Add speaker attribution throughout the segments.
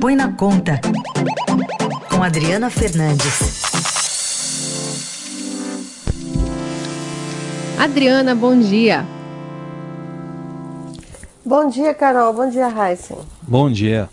Speaker 1: Põe na Conta, com Adriana Fernandes.
Speaker 2: Adriana, bom dia.
Speaker 3: Bom dia, Carol. Bom dia, Heisen.
Speaker 4: Bom dia.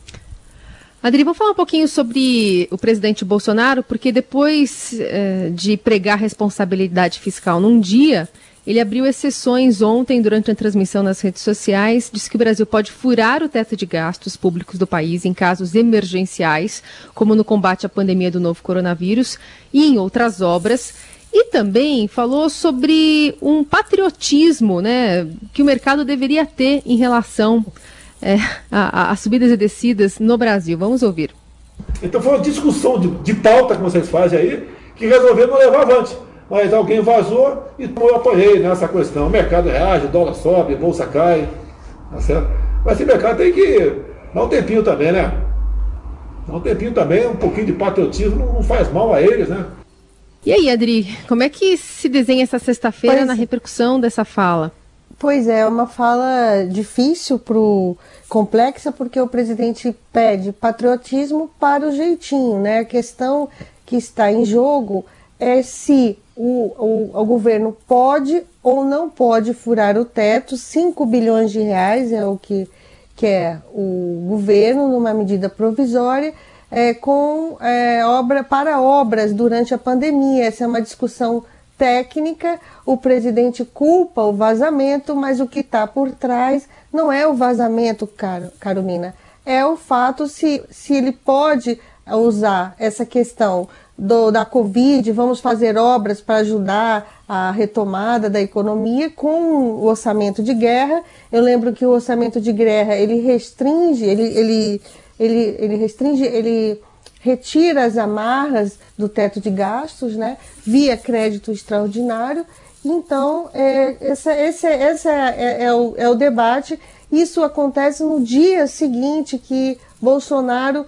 Speaker 2: Adri, vamos falar um pouquinho sobre o presidente Bolsonaro, porque depois eh, de pregar responsabilidade fiscal num dia, ele abriu exceções ontem durante a transmissão nas redes sociais, disse que o Brasil pode furar o teto de gastos públicos do país em casos emergenciais, como no combate à pandemia do novo coronavírus e em outras obras. E também falou sobre um patriotismo né, que o mercado deveria ter em relação é, subidas e descidas no Brasil. Vamos ouvir.
Speaker 5: Então foi uma discussão de, de pauta que vocês fazem aí que resolveram levar avante mas alguém vazou e eu apoiei nessa questão. O mercado reage, dólar sobe, bolsa cai. Tá certo? Mas esse mercado tem que dar um tempinho também, né? Dar um tempinho também, um pouquinho de patriotismo não faz mal a eles, né?
Speaker 2: E aí, Adri, como é que se desenha essa sexta-feira na repercussão dessa fala?
Speaker 3: Pois é, uma fala difícil, pro, complexa, porque o presidente pede patriotismo para o jeitinho, né? A questão que está em jogo é se o, o, o, governo pode ou não pode furar o teto, 5 bilhões de reais é o que quer o governo numa medida provisória é, com é, obra para obras durante a pandemia. Essa é uma discussão técnica. O presidente culpa o vazamento, mas o que está por trás não é o vazamento, Car Carolina, é o fato se, se ele pode usar essa questão do, da Covid, vamos fazer obras para ajudar a retomada da economia com o orçamento de guerra. Eu lembro que o orçamento de guerra ele restringe, ele, ele, ele, ele restringe, ele retira as amarras do teto de gastos, né, via crédito extraordinário. Então, é, essa, esse, esse é, é, é, o, é o debate. Isso acontece no dia seguinte que Bolsonaro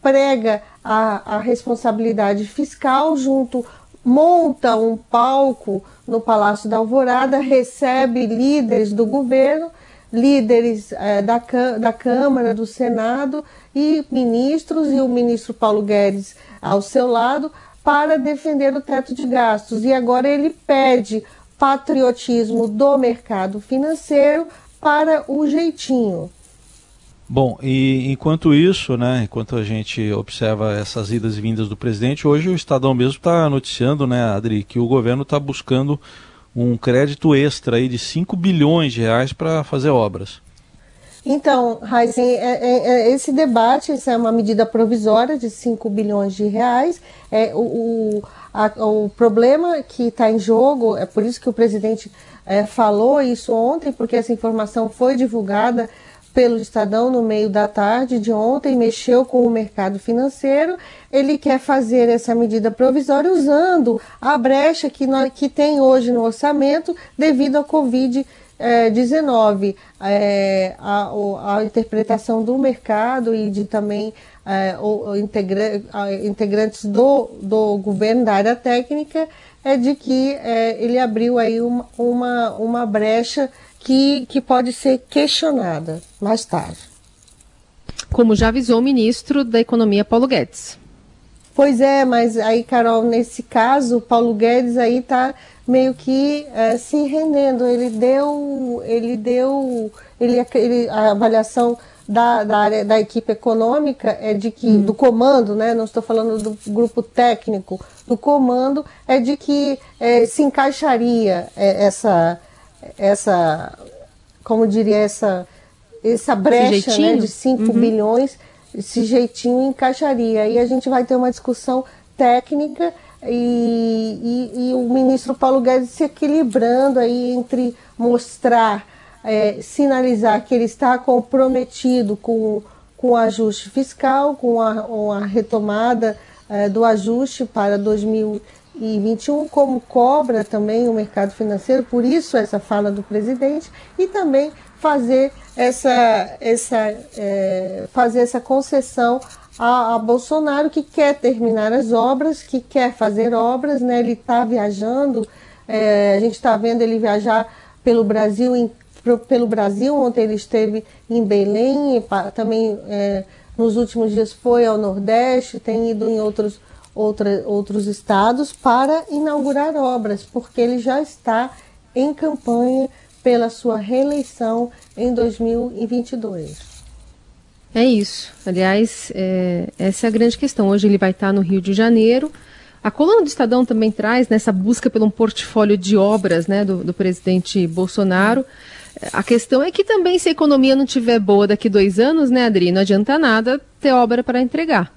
Speaker 3: prega a, a responsabilidade fiscal junto monta um palco no Palácio da Alvorada, recebe líderes do governo, líderes é, da, da Câmara, do Senado e ministros, e o ministro Paulo Guedes ao seu lado, para defender o teto de gastos. E agora ele pede patriotismo do mercado financeiro para o jeitinho.
Speaker 4: Bom, e enquanto isso, né, enquanto a gente observa essas idas e vindas do presidente, hoje o Estadão mesmo está noticiando, né, Adri, que o governo está buscando um crédito extra aí de 5 bilhões de reais para fazer obras.
Speaker 3: Então, Heisen, é, é, é, esse debate, essa é uma medida provisória de 5 bilhões de reais. É, o, o, a, o problema que está em jogo, é por isso que o presidente é, falou isso ontem, porque essa informação foi divulgada pelo Estadão no meio da tarde de ontem, mexeu com o mercado financeiro. Ele quer fazer essa medida provisória usando a brecha que, nós, que tem hoje no orçamento devido à Covid-19. É, a, a, interpretação do mercado e de também é, o integra, integrantes do, do governo, da área técnica, é de que é, ele abriu aí uma, uma, uma brecha que, que pode ser questionada mais tarde.
Speaker 2: Como já avisou o ministro da Economia, Paulo Guedes.
Speaker 3: Pois é, mas aí, Carol, nesse caso, Paulo Guedes aí está meio que é, se rendendo. Ele deu, ele deu, ele, ele a avaliação da, da área da equipe econômica é de que hum. do comando, né? Não estou falando do grupo técnico, do comando é de que é, se encaixaria é, essa essa, como diria, essa, essa brecha né, de 5 uhum. bilhões, esse jeitinho encaixaria. Aí a gente vai ter uma discussão técnica e, e, e, o ministro Paulo Guedes se equilibrando aí entre mostrar, é, sinalizar que ele está comprometido com, com o ajuste fiscal, com a, com a retomada é, do ajuste para 2020 e 21, como cobra também o mercado financeiro, por isso essa fala do presidente, e também fazer essa, essa, é, fazer essa concessão a, a, Bolsonaro, que quer terminar as obras, que quer fazer obras, né? ele está viajando, é, a gente está vendo ele viajar pelo Brasil, em, pelo Brasil, ontem ele esteve em Belém, também é, nos últimos dias foi ao Nordeste, tem ido em outros, outra, outros estados para inaugurar obras, porque ele já está em campanha pela sua reeleição em 2022.
Speaker 2: É isso. Aliás, é, essa é a grande questão. Hoje ele vai estar no Rio de Janeiro. A coluna do Estadão também traz nessa busca pelo um portfólio de obras né, do, do presidente Bolsonaro. A questão é que também, se a economia não estiver boa daqui dois anos, né, Adri, não adianta nada ter obra para entregar.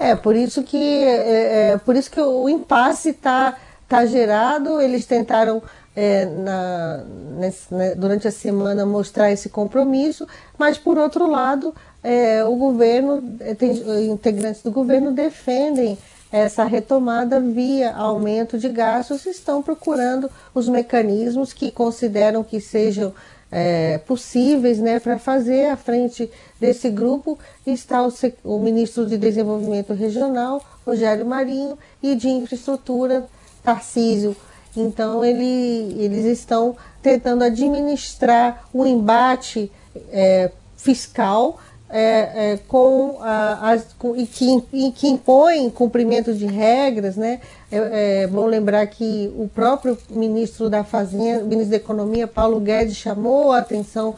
Speaker 3: É, por isso que, é, é, por isso que o impasse está tá gerado. Eles tentaram é, na, nesse, né, durante a semana mostrar esse compromisso, mas por outro lado, é, o governo, é, tem, integrantes do governo defendem essa retomada via aumento de gastos estão procurando os mecanismos que consideram que sejam é, possíveis né, para fazer à frente desse grupo está o, o, ministro de Desenvolvimento Regional, Rogério Marinho, e de Infraestrutura, Tarcísio. Então, ele, eles estão tentando administrar o embate é, fiscal é, é, com, a, as, com, e, que, e que impõe cumprimento de regras, né? É, é, vou lembrar que o próprio ministro da Fazenda, ministro da Economia, Paulo Guedes, chamou a atenção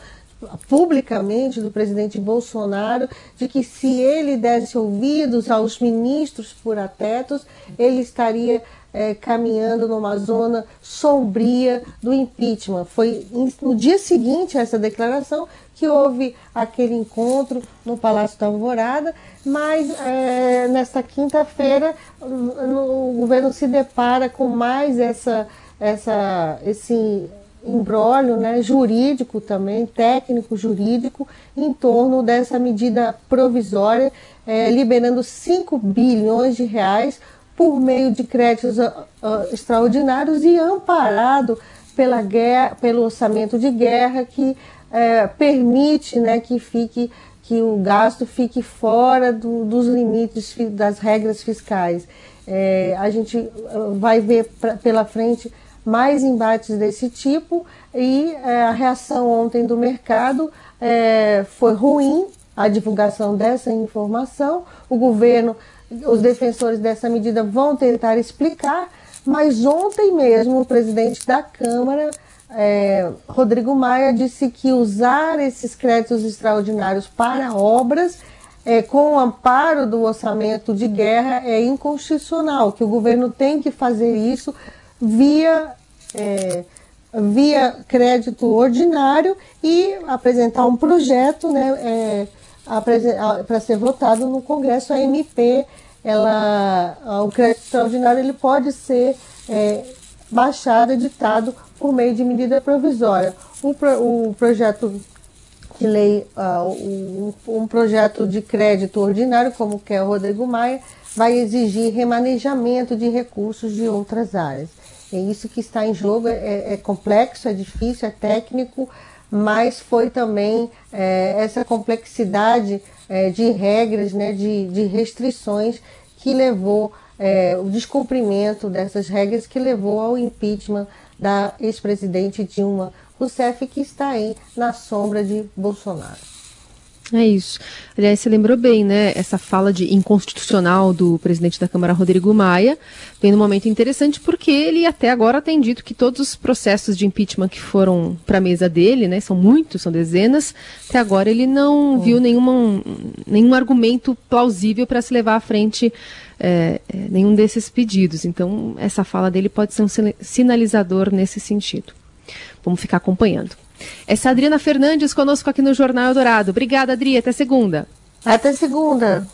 Speaker 3: publicamente do presidente Bolsonaro de que se ele desse ouvidos aos ministros furatetos, ele estaria é, caminhando numa zona sombria do impeachment. Foi no dia seguinte a essa declaração que houve aquele encontro no Palácio da Alvorada, mas é, nesta quinta-feira o governo se depara com mais essa, essa, esse embrólio né, jurídico também, técnico jurídico, em torno dessa medida provisória, é, liberando 5 bilhões de reais por meio de créditos uh, extraordinários e amparado pela guerra, pelo orçamento de guerra que uh, permite né, que fique que o gasto fique fora do, dos limites das regras fiscais. É, a gente vai ver pra, pela frente mais embates desse tipo e é, a reação ontem do mercado é, foi ruim, a divulgação dessa informação. O governo os defensores dessa medida vão tentar explicar, mas ontem mesmo o presidente da Câmara, é, Rodrigo Maia, disse que usar esses créditos extraordinários para obras é, com o amparo do orçamento de guerra é inconstitucional, que o governo tem que fazer isso via, é, via crédito ordinário e apresentar um projeto né, é, para ser votado no Congresso, a MP, ela, o crédito extraordinário ele pode ser é, baixado, editado por meio de medida provisória. O, o projeto de lei, uh, um, um, projeto de crédito ordinário, como quer o Rodrigo Maia, vai exigir remanejamento de recursos de outras áreas. É isso que está em jogo, é, é complexo, é difícil, é técnico, mas foi também é, essa complexidade é, de regras, né, de, de restrições que levou é, o descumprimento dessas regras que levou ao impeachment da ex-presidente Dilma Rousseff, que está aí na sombra de Bolsonaro.
Speaker 2: É isso. Aliás, você lembrou bem, né? Essa fala de inconstitucional do presidente da Câmara, Rodrigo Maia, vem num momento interessante porque ele até agora tem dito que todos os processos de impeachment que foram para a mesa dele, né? São muitos, são dezenas. Até agora ele não viu nenhuma, nenhum argumento plausível para se levar à frente é, nenhum desses pedidos. Então, essa fala dele pode ser um sinalizador nesse sentido. Vamos ficar acompanhando. Essa é a Adriana Fernandes conosco aqui no Jornal Dourado. Obrigada, Adri. Até segunda.
Speaker 3: Até segunda.